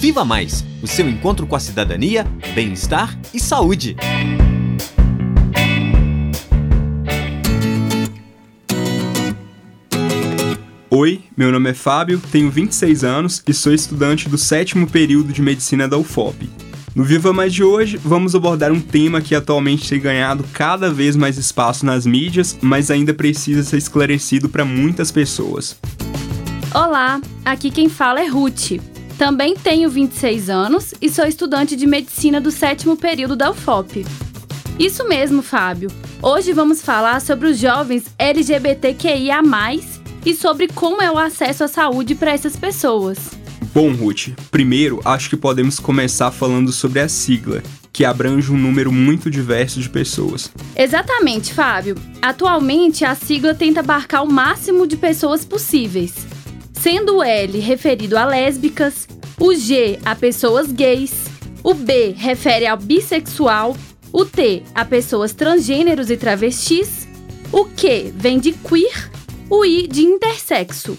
Viva Mais o seu encontro com a cidadania, bem-estar e saúde. Oi, meu nome é Fábio, tenho 26 anos e sou estudante do sétimo período de medicina da UFOP. No Viva Mais de hoje, vamos abordar um tema que atualmente tem ganhado cada vez mais espaço nas mídias, mas ainda precisa ser esclarecido para muitas pessoas. Olá, aqui quem fala é Ruth. Também tenho 26 anos e sou estudante de medicina do sétimo período da UFOP. Isso mesmo, Fábio. Hoje vamos falar sobre os jovens LGBTQIA, e sobre como é o acesso à saúde para essas pessoas. Bom, Ruth, primeiro acho que podemos começar falando sobre a sigla, que abrange um número muito diverso de pessoas. Exatamente, Fábio. Atualmente, a sigla tenta abarcar o máximo de pessoas possíveis, sendo o L referido a lésbicas, o G a pessoas gays, o B refere ao bissexual, o T a pessoas transgêneros e travestis, o Q vem de queer, o I de intersexo,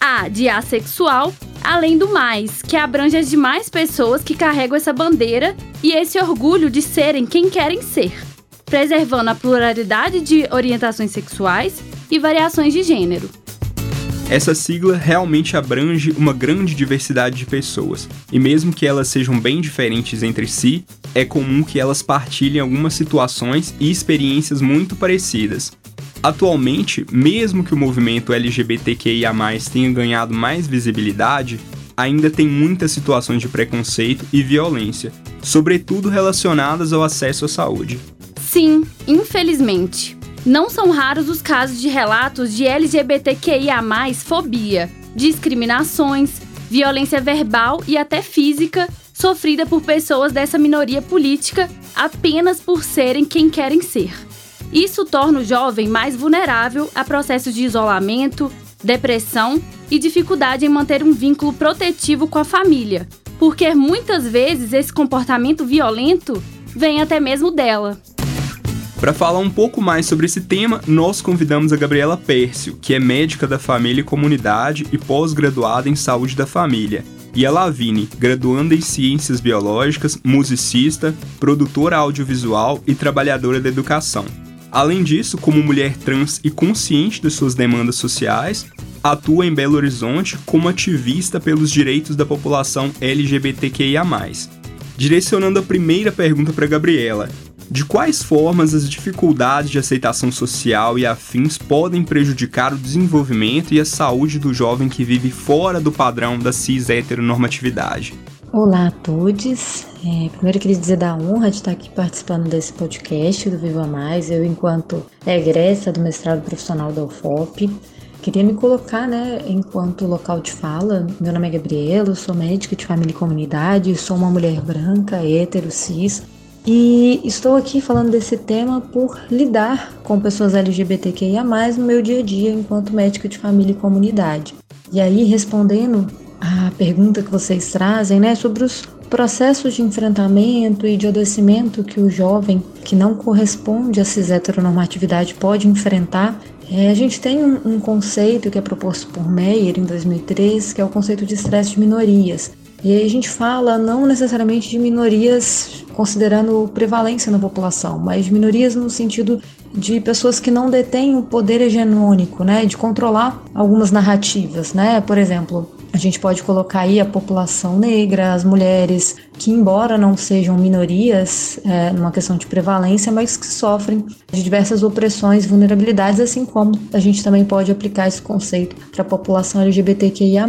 A de assexual além do mais, que abrange as demais pessoas que carregam essa bandeira e esse orgulho de serem quem querem ser, preservando a pluralidade de orientações sexuais e variações de gênero. Essa sigla realmente abrange uma grande diversidade de pessoas, e mesmo que elas sejam bem diferentes entre si, é comum que elas partilhem algumas situações e experiências muito parecidas, Atualmente, mesmo que o movimento LGBTQIA+ tenha ganhado mais visibilidade, ainda tem muitas situações de preconceito e violência, sobretudo relacionadas ao acesso à saúde. Sim, infelizmente. Não são raros os casos de relatos de LGBTQIA+, fobia, discriminações, violência verbal e até física sofrida por pessoas dessa minoria política apenas por serem quem querem ser. Isso torna o jovem mais vulnerável a processos de isolamento, depressão e dificuldade em manter um vínculo protetivo com a família, porque muitas vezes esse comportamento violento vem até mesmo dela. Para falar um pouco mais sobre esse tema, nós convidamos a Gabriela Pércio, que é médica da família e comunidade e pós-graduada em saúde da família, e a Lavine, graduanda em ciências biológicas, musicista, produtora audiovisual e trabalhadora da educação. Além disso, como mulher trans e consciente de suas demandas sociais, atua em Belo Horizonte como ativista pelos direitos da população LGBTQIA. Direcionando a primeira pergunta para Gabriela: de quais formas as dificuldades de aceitação social e afins podem prejudicar o desenvolvimento e a saúde do jovem que vive fora do padrão da cis heteronormatividade? Olá a todos. É, primeiro eu queria dizer da honra de estar aqui participando desse podcast do Viva Mais. Eu, enquanto egressa do mestrado profissional da UFOP, queria me colocar, né, enquanto local de fala. Meu nome é Gabriela, sou médica de família e comunidade, sou uma mulher branca, hétero, cis. E estou aqui falando desse tema por lidar com pessoas LGBTQIA+, no meu dia a dia enquanto médica de família e comunidade. E aí, respondendo a pergunta que vocês trazem, né, sobre os processos de enfrentamento e de adoecimento que o jovem que não corresponde à cis heteronormatividade pode enfrentar, é, a gente tem um, um, conceito que é proposto por Meyer em 2003, que é o conceito de estresse de minorias. E aí a gente fala não necessariamente de minorias considerando prevalência na população, mas minorias no sentido de pessoas que não detêm o poder hegemônico, né, de controlar algumas narrativas, né? Por exemplo, a gente pode colocar aí a população negra, as mulheres, que embora não sejam minorias é, numa questão de prevalência, mas que sofrem de diversas opressões e vulnerabilidades, assim como a gente também pode aplicar esse conceito para a população LGBTQIA+.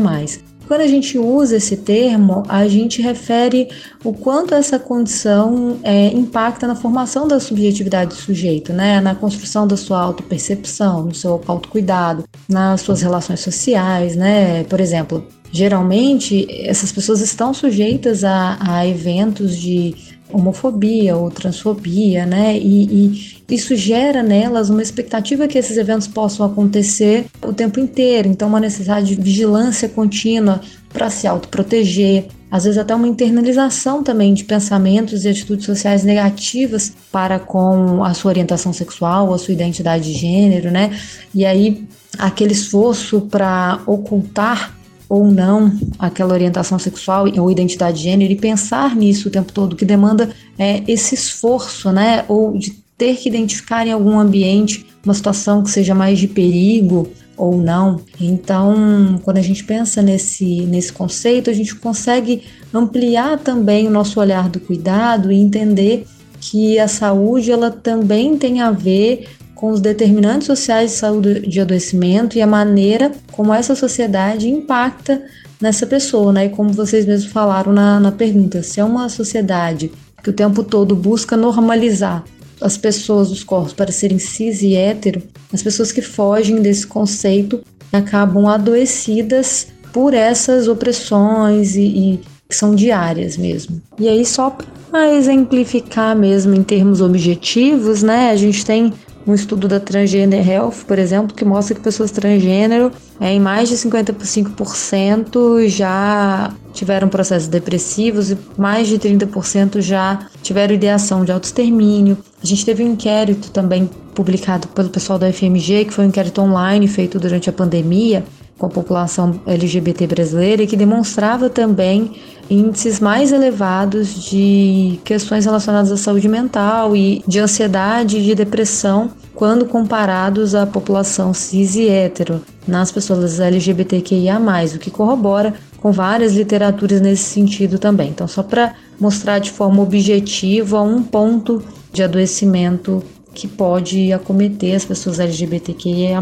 Quando a gente usa esse termo, a gente refere o quanto essa condição é, impacta na formação da subjetividade do sujeito, né? na construção da sua autopercepção, no seu autocuidado, nas suas relações sociais, né? Por exemplo, geralmente essas pessoas estão sujeitas a, a eventos de homofobia ou transfobia, né? E, e, isso gera nelas uma expectativa que esses eventos possam acontecer o tempo inteiro. Então, uma necessidade de vigilância contínua para se autoproteger, às vezes até uma internalização também de pensamentos e atitudes sociais negativas para com a sua orientação sexual, a sua identidade de gênero, né? E aí aquele esforço para ocultar ou não aquela orientação sexual ou identidade de gênero e pensar nisso o tempo todo, que demanda é, esse esforço, né? Ou de ter que identificar em algum ambiente uma situação que seja mais de perigo ou não. Então, quando a gente pensa nesse, nesse conceito, a gente consegue ampliar também o nosso olhar do cuidado e entender que a saúde ela também tem a ver com os determinantes sociais de saúde de adoecimento e a maneira como essa sociedade impacta nessa pessoa, né? E como vocês mesmos falaram na, na pergunta, se é uma sociedade que o tempo todo busca normalizar as pessoas, os corpos, para serem cis e hétero, as pessoas que fogem desse conceito acabam adoecidas por essas opressões e, e que são diárias mesmo. E aí, só para exemplificar mesmo em termos objetivos, né, a gente tem um estudo da Transgender Health, por exemplo, que mostra que pessoas transgênero, é, em mais de 55% já tiveram processos depressivos e mais de 30% já tiveram ideação de autoextermínio. A gente teve um inquérito também publicado pelo pessoal da FMG, que foi um inquérito online feito durante a pandemia com a população LGBT brasileira e que demonstrava também índices mais elevados de questões relacionadas à saúde mental e de ansiedade e de depressão quando comparados à população cis e hétero nas pessoas LGBTQIA+, o que corrobora com várias literaturas nesse sentido também. Então, só para mostrar de forma objetiva um ponto de adoecimento que pode acometer as pessoas LGBTQIA+,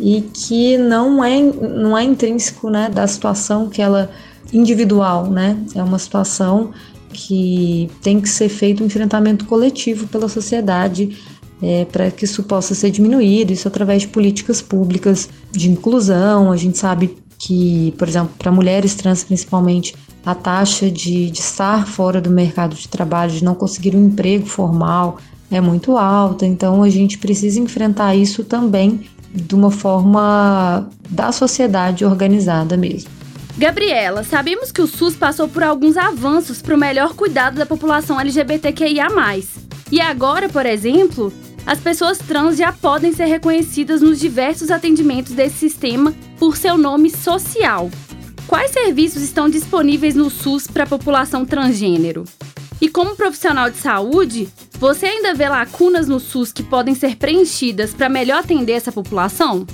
e que não é, não é intrínseco né, da situação que ela individual, né? É uma situação que tem que ser feito um enfrentamento coletivo pela sociedade é, para que isso possa ser diminuído, isso através de políticas públicas de inclusão. A gente sabe que, por exemplo, para mulheres trans principalmente, a taxa de, de estar fora do mercado de trabalho, de não conseguir um emprego formal, é muito alta, então a gente precisa enfrentar isso também de uma forma da sociedade organizada mesmo. Gabriela, sabemos que o SUS passou por alguns avanços para o melhor cuidado da população LGBTQIA. E agora, por exemplo, as pessoas trans já podem ser reconhecidas nos diversos atendimentos desse sistema por seu nome social. Quais serviços estão disponíveis no SUS para a população transgênero? E como profissional de saúde, você ainda vê lacunas no SUS que podem ser preenchidas para melhor atender essa população?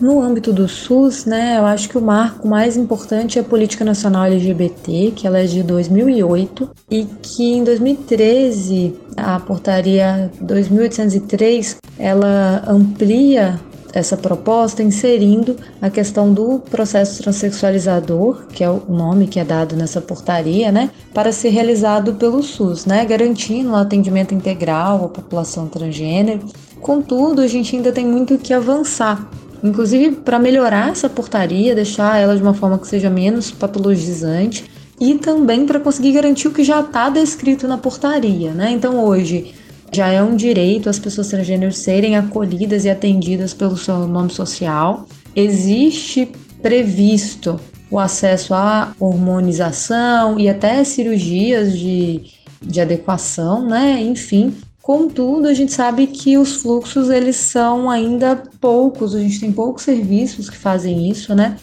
No âmbito do SUS, né, eu acho que o marco mais importante é a Política Nacional LGBT, que ela é de 2008 e que em 2013 a portaria 2803 ela amplia essa proposta inserindo a questão do processo transexualizador, que é o nome que é dado nessa portaria, né, para ser realizado pelo SUS, né, garantindo o atendimento integral à população transgênero. Contudo, a gente ainda tem muito que avançar inclusive para melhorar essa portaria, deixar ela de uma forma que seja menos patologizante e também para conseguir garantir o que já está descrito na portaria, né? Então hoje já é um direito as pessoas transgêneros serem acolhidas e atendidas pelo seu nome social. Existe previsto o acesso à hormonização e até cirurgias de, de adequação, né? Enfim, Contudo, a gente sabe que os fluxos eles são ainda poucos, a gente tem poucos serviços que fazem isso, né?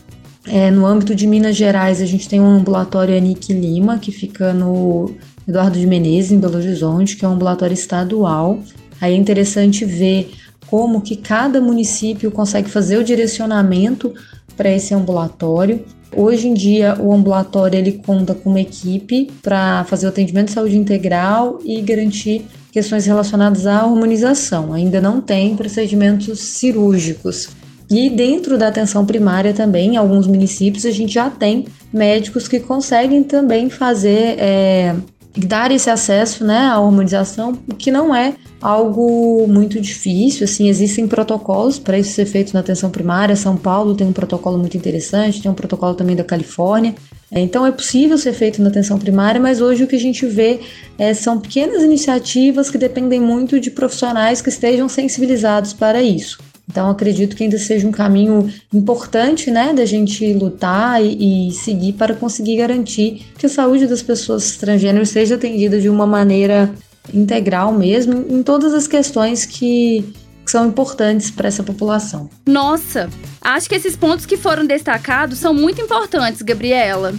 É, no âmbito de Minas Gerais, a gente tem um ambulatório Anique Lima, que fica no Eduardo de Menezes, em Belo Horizonte, que é um ambulatório estadual. Aí é interessante ver como que cada município consegue fazer o direcionamento para esse ambulatório. Hoje em dia, o ambulatório ele conta com uma equipe para fazer o atendimento de saúde integral e garantir questões relacionadas à hormonização. Ainda não tem procedimentos cirúrgicos. E dentro da atenção primária também, em alguns municípios, a gente já tem médicos que conseguem também fazer, é, dar esse acesso né, à hormonização, o que não é algo muito difícil. Assim, existem protocolos para isso ser feito na atenção primária. São Paulo tem um protocolo muito interessante, tem um protocolo também da Califórnia. É, então é possível ser feito na atenção primária, mas hoje o que a gente vê é, são pequenas iniciativas que dependem muito de profissionais que estejam sensibilizados para isso. Então acredito que ainda seja um caminho importante, né, da gente lutar e, e seguir para conseguir garantir que a saúde das pessoas transgêneros seja atendida de uma maneira integral mesmo em todas as questões que que são importantes para essa população. Nossa, acho que esses pontos que foram destacados são muito importantes, Gabriela.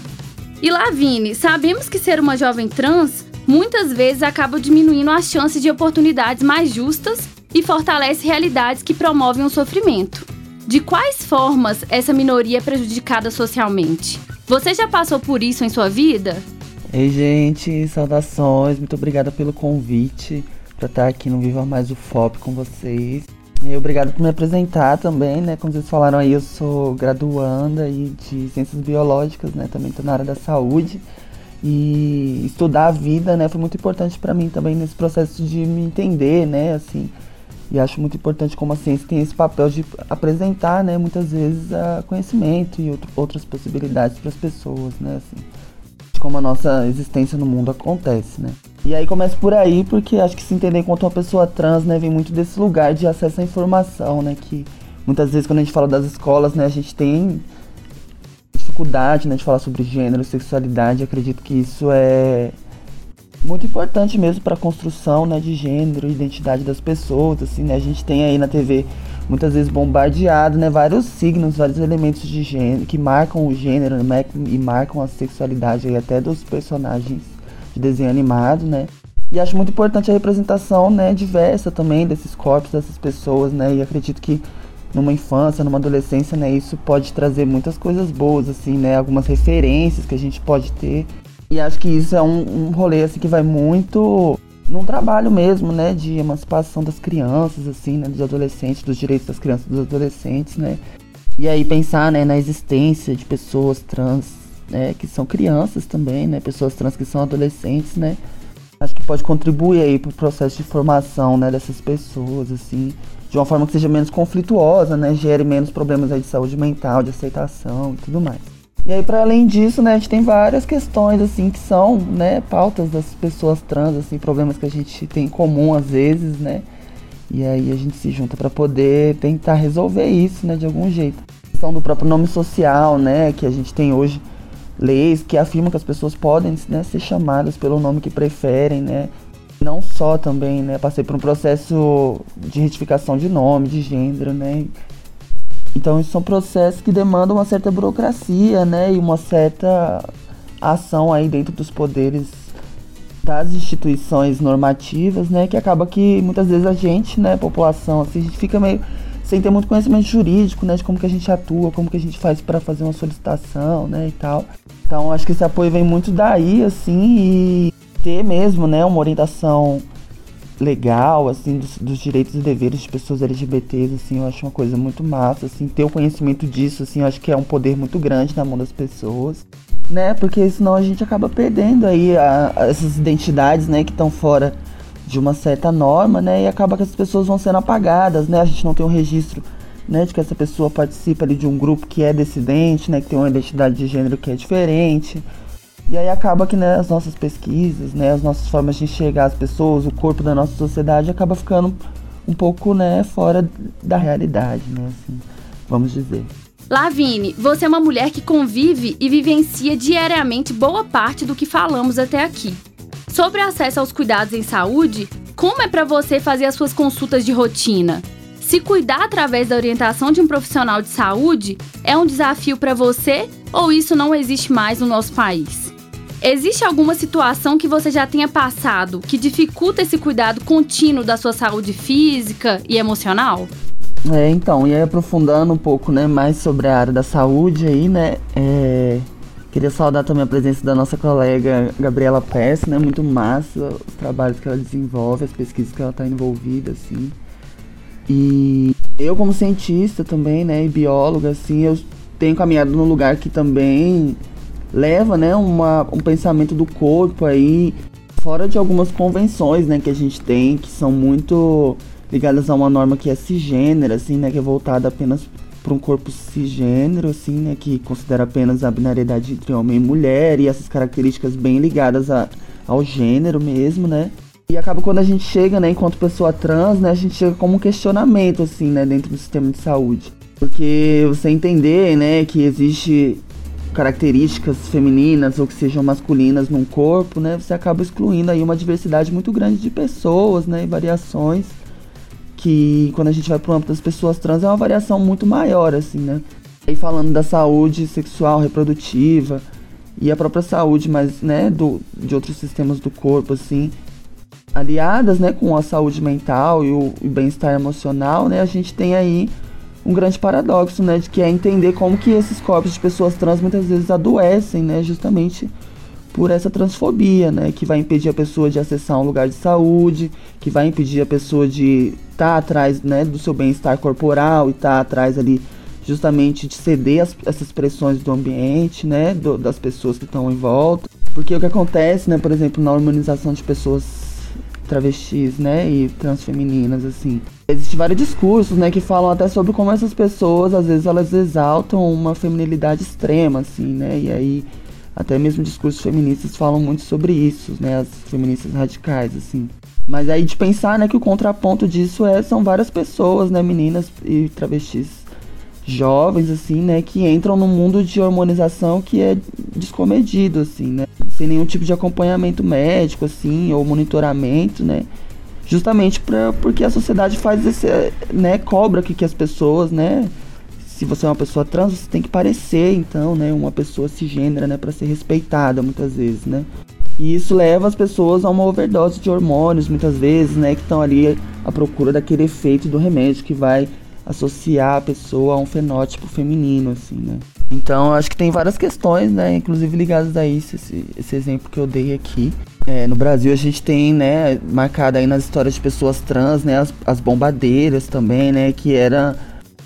E Lavine, sabemos que ser uma jovem trans muitas vezes acaba diminuindo as chances de oportunidades mais justas e fortalece realidades que promovem o sofrimento. De quais formas essa minoria é prejudicada socialmente? Você já passou por isso em sua vida? Ei, gente, saudações, muito obrigada pelo convite para estar aqui no Viva Mais o FOP com vocês. E obrigado por me apresentar também, né? Como vocês falaram aí, eu sou graduanda aí de Ciências Biológicas, né? Também estou na área da saúde. E estudar a vida, né, foi muito importante para mim também nesse processo de me entender, né, assim. E acho muito importante como a ciência tem esse papel de apresentar, né, muitas vezes a conhecimento e outro, outras possibilidades para as pessoas, né, assim. De como a nossa existência no mundo acontece, né. E aí começa por aí, porque acho que se entender enquanto uma pessoa trans, né, vem muito desse lugar de acesso à informação, né, que muitas vezes quando a gente fala das escolas, né, a gente tem dificuldade né, de falar sobre gênero, sexualidade, acredito que isso é muito importante mesmo para a construção né, de gênero, identidade das pessoas. Assim, né? A gente tem aí na TV muitas vezes bombardeado né, vários signos, vários elementos de gênero que marcam o gênero né, e marcam a sexualidade aí, até dos personagens de desenho animado, né? E acho muito importante a representação né, diversa também desses corpos, dessas pessoas, né? E acredito que numa infância, numa adolescência, né, isso pode trazer muitas coisas boas, assim, né, algumas referências que a gente pode ter. E acho que isso é um, um rolê, assim, que vai muito num trabalho mesmo, né, de emancipação das crianças, assim, né, dos adolescentes, dos direitos das crianças e dos adolescentes, né. E aí pensar, né, na existência de pessoas trans, né, que são crianças também, né, pessoas trans que são adolescentes, né. Acho que pode contribuir aí para o processo de formação, né, dessas pessoas, assim, de uma forma que seja menos conflituosa, né? Gere menos problemas aí de saúde mental, de aceitação e tudo mais. E aí, para além disso, né, a gente tem várias questões, assim, que são, né, pautas das pessoas trans, assim, problemas que a gente tem em comum às vezes, né? E aí a gente se junta para poder tentar resolver isso, né, de algum jeito. A questão do próprio nome social, né, que a gente tem hoje leis que afirmam que as pessoas podem né, ser chamadas pelo nome que preferem, né? Não só também, né? Passei por um processo de retificação de nome, de gênero, né? Então, isso são processos que demandam uma certa burocracia, né? E uma certa ação aí dentro dos poderes das instituições normativas, né? Que acaba que muitas vezes a gente, né, população, assim, a gente fica meio sem ter muito conhecimento jurídico, né, de como que a gente atua, como que a gente faz para fazer uma solicitação, né, e tal. Então, acho que esse apoio vem muito daí, assim, e ter mesmo, né, uma orientação legal, assim, dos, dos, direitos e deveres de pessoas LGBTs, assim, eu acho uma coisa muito massa, assim, ter o conhecimento disso, assim, eu acho que é um poder muito grande na mão das pessoas, né, porque senão a gente acaba perdendo aí a, a essas identidades, né, que estão fora de uma certa norma, né, e acaba que as pessoas vão sendo apagadas, né, a gente não tem um registro, né, de que essa pessoa participa ali de um grupo que é dissidente, né, que tem uma identidade de gênero que é diferente, e aí acaba que né, as nossas pesquisas, né, as nossas formas de enxergar as pessoas, o corpo da nossa sociedade acaba ficando um pouco né, fora da realidade, né, assim, vamos dizer. Lavine, você é uma mulher que convive e vivencia diariamente boa parte do que falamos até aqui. Sobre acesso aos cuidados em saúde, como é para você fazer as suas consultas de rotina? Se cuidar através da orientação de um profissional de saúde é um desafio para você ou isso não existe mais no nosso país? Existe alguma situação que você já tenha passado que dificulta esse cuidado contínuo da sua saúde física e emocional? É, então, e aí aprofundando um pouco, né, mais sobre a área da saúde aí, né, é, queria saudar também a presença da nossa colega Gabriela Pess, né, muito massa os trabalhos que ela desenvolve, as pesquisas que ela está envolvida, assim. E eu como cientista também, né, e bióloga, assim, eu tenho caminhado num lugar que também leva, né, uma, um pensamento do corpo aí fora de algumas convenções, né, que a gente tem, que são muito ligadas a uma norma que é cisgênera, assim, né, que é voltada apenas para um corpo cisgênero, assim, né, que considera apenas a binariedade entre homem e mulher e essas características bem ligadas a, ao gênero mesmo, né. E acaba quando a gente chega, né, enquanto pessoa trans, né, a gente chega como um questionamento, assim, né, dentro do sistema de saúde. Porque você entender, né, que existe características femininas ou que sejam masculinas num corpo, né, você acaba excluindo aí uma diversidade muito grande de pessoas, né, e variações que quando a gente vai pro âmbito das pessoas trans é uma variação muito maior, assim, né? E falando da saúde sexual, reprodutiva e a própria saúde, mas, né, do, de outros sistemas do corpo, assim, aliadas, né, com a saúde mental e o, o bem-estar emocional, né, a gente tem aí um grande paradoxo, né, de que é entender como que esses corpos de pessoas trans muitas vezes adoecem, né, justamente por essa transfobia, né, que vai impedir a pessoa de acessar um lugar de saúde, que vai impedir a pessoa de estar tá atrás, né, do seu bem-estar corporal e estar tá atrás ali justamente de ceder as, essas pressões do ambiente, né, do, das pessoas que estão em volta. Porque o que acontece, né, por exemplo, na hormonização de pessoas travestis, né, e transfemininas, assim. Existem vários discursos, né, que falam até sobre como essas pessoas, às vezes, elas exaltam uma feminilidade extrema, assim, né, e aí até mesmo discursos feministas falam muito sobre isso, né, as feministas radicais, assim. Mas aí de pensar, né, que o contraponto disso é são várias pessoas, né, meninas e travestis jovens, assim, né, que entram no mundo de hormonização que é descomedido, assim, né, sem nenhum tipo de acompanhamento médico, assim, ou monitoramento, né, justamente pra, porque a sociedade faz esse, né, cobra que, que as pessoas, né, se você é uma pessoa trans, você tem que parecer, então, né, uma pessoa cisgênera, né, para ser respeitada, muitas vezes, né. E isso leva as pessoas a uma overdose de hormônios, muitas vezes, né, que estão ali à procura daquele efeito do remédio que vai associar a pessoa a um fenótipo feminino, assim, né? Então, acho que tem várias questões, né, inclusive ligadas a isso, esse, esse exemplo que eu dei aqui. É, no Brasil a gente tem, né, marcado aí nas histórias de pessoas trans, né, as, as bombadeiras também, né, que era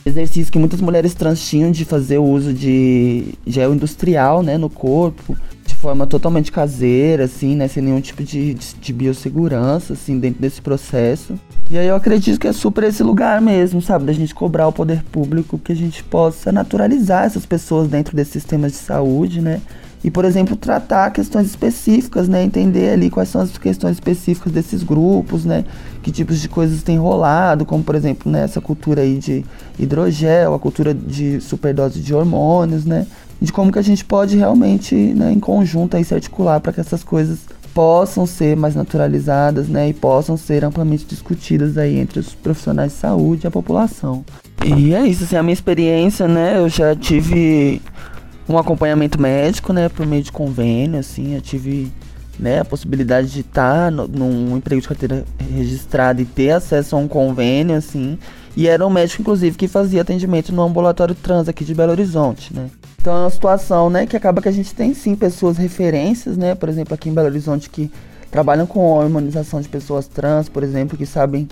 exercício que muitas mulheres trans tinham de fazer o uso de gel industrial, né, no corpo, de forma totalmente caseira, assim, né, sem nenhum tipo de, de, de biossegurança, assim, dentro desse processo. E aí eu acredito que é super esse lugar mesmo, sabe? Da gente cobrar o poder público que a gente possa naturalizar essas pessoas dentro desses sistemas de saúde, né? E, por exemplo, tratar questões específicas, né? Entender ali quais são as questões específicas desses grupos, né? Que tipos de coisas tem rolado, como, por exemplo, né, essa cultura aí de hidrogel, a cultura de superdose de hormônios, né? De como que a gente pode realmente, né, em conjunto aí se articular para que essas coisas possam ser mais naturalizadas, né, e possam ser amplamente discutidas aí entre os profissionais de saúde e a população. E é isso, assim, a minha experiência, né, eu já tive um acompanhamento médico, né, por meio de convênio, assim, eu tive, né, a possibilidade de estar no, num emprego de carteira registrada e ter acesso a um convênio, assim, e era um médico, inclusive, que fazia atendimento no ambulatório trans aqui de Belo Horizonte, né. Então é uma situação, né, que acaba que a gente tem sim pessoas referências, né, por exemplo, aqui em Belo Horizonte que trabalham com hormonização de pessoas trans, por exemplo, que sabem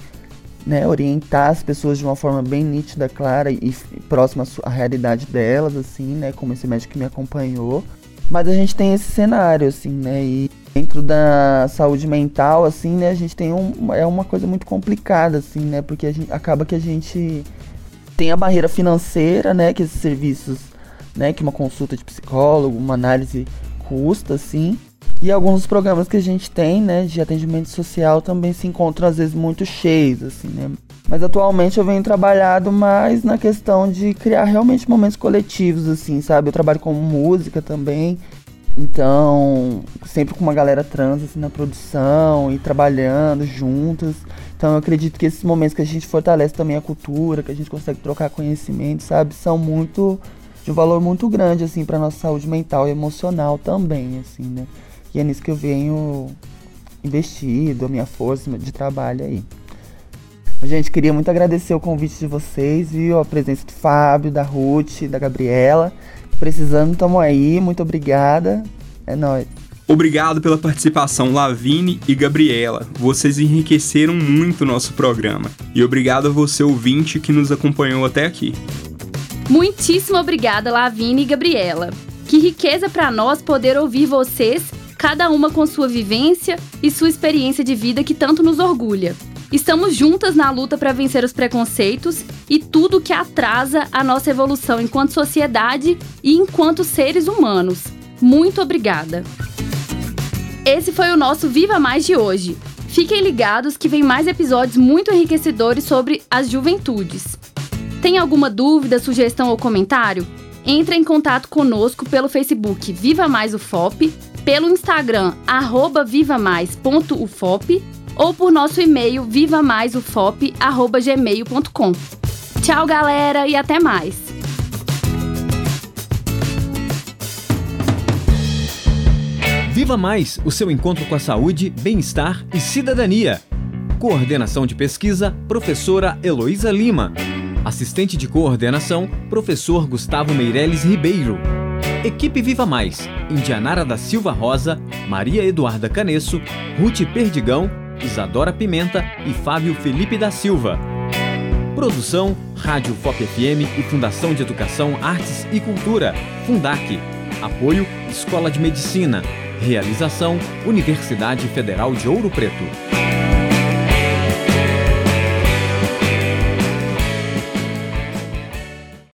né, orientar as pessoas de uma forma bem nítida, clara e, próxima à realidade delas, assim, né, como esse médico que me acompanhou. Mas a gente tem esse cenário, assim, né, e dentro da saúde mental, assim, né, a gente tem um, é uma coisa muito complicada, assim, né, porque a gente, acaba que a gente tem a barreira financeira, né, que esses serviços né, que uma consulta de psicólogo, uma análise custa, assim. E alguns dos programas que a gente tem, né, de atendimento social também se encontram às vezes muito cheios, assim, né. Mas atualmente eu venho trabalhado mais na questão de criar realmente momentos coletivos, assim, sabe? Eu trabalho com música também, então sempre com uma galera trans assim na produção e trabalhando juntas. Então eu acredito que esses momentos que a gente fortalece também a cultura, que a gente consegue trocar conhecimento, sabe, são muito de um valor muito grande, assim, para nossa saúde mental e emocional também, assim, né? E é nisso que eu venho investido, a minha força de trabalho aí. Gente, queria muito agradecer o convite de vocês, viu? A presença do Fábio, da Ruth, da Gabriela. Precisando, tamo aí. Muito obrigada. É nóis. Obrigado pela participação, Lavine e Gabriela. Vocês enriqueceram muito o nosso programa. E obrigado a você, ouvinte, que nos acompanhou até aqui. Muitíssimo obrigada, Lavine e Gabriela. Que riqueza para nós poder ouvir vocês, cada uma com sua vivência e sua experiência de vida que tanto nos orgulha. Estamos juntas na luta para vencer os preconceitos e tudo que atrasa a nossa evolução enquanto sociedade e enquanto seres humanos. Muito obrigada. Esse foi o nosso Viva Mais de hoje. Fiquem ligados que vem mais episódios muito enriquecedores sobre as juventudes. Tem alguma dúvida, sugestão ou comentário? Entre em contato conosco pelo Facebook Viva Mais UFOP, pelo Instagram arroba vivamais.ufop ou por nosso e-mail vivamaisufop@gmail.com. Tchau, galera, e até mais. Viva Mais, o seu encontro com a saúde, bem-estar e cidadania. Coordenação de pesquisa, professora Heloísa Lima. Assistente de coordenação, professor Gustavo Meireles Ribeiro. Equipe Viva Mais, Indianara da Silva Rosa, Maria Eduarda Canesso, Ruth Perdigão, Isadora Pimenta e Fábio Felipe da Silva. Produção, Rádio FOP FM e Fundação de Educação, Artes e Cultura, Fundac. Apoio, Escola de Medicina. Realização, Universidade Federal de Ouro Preto.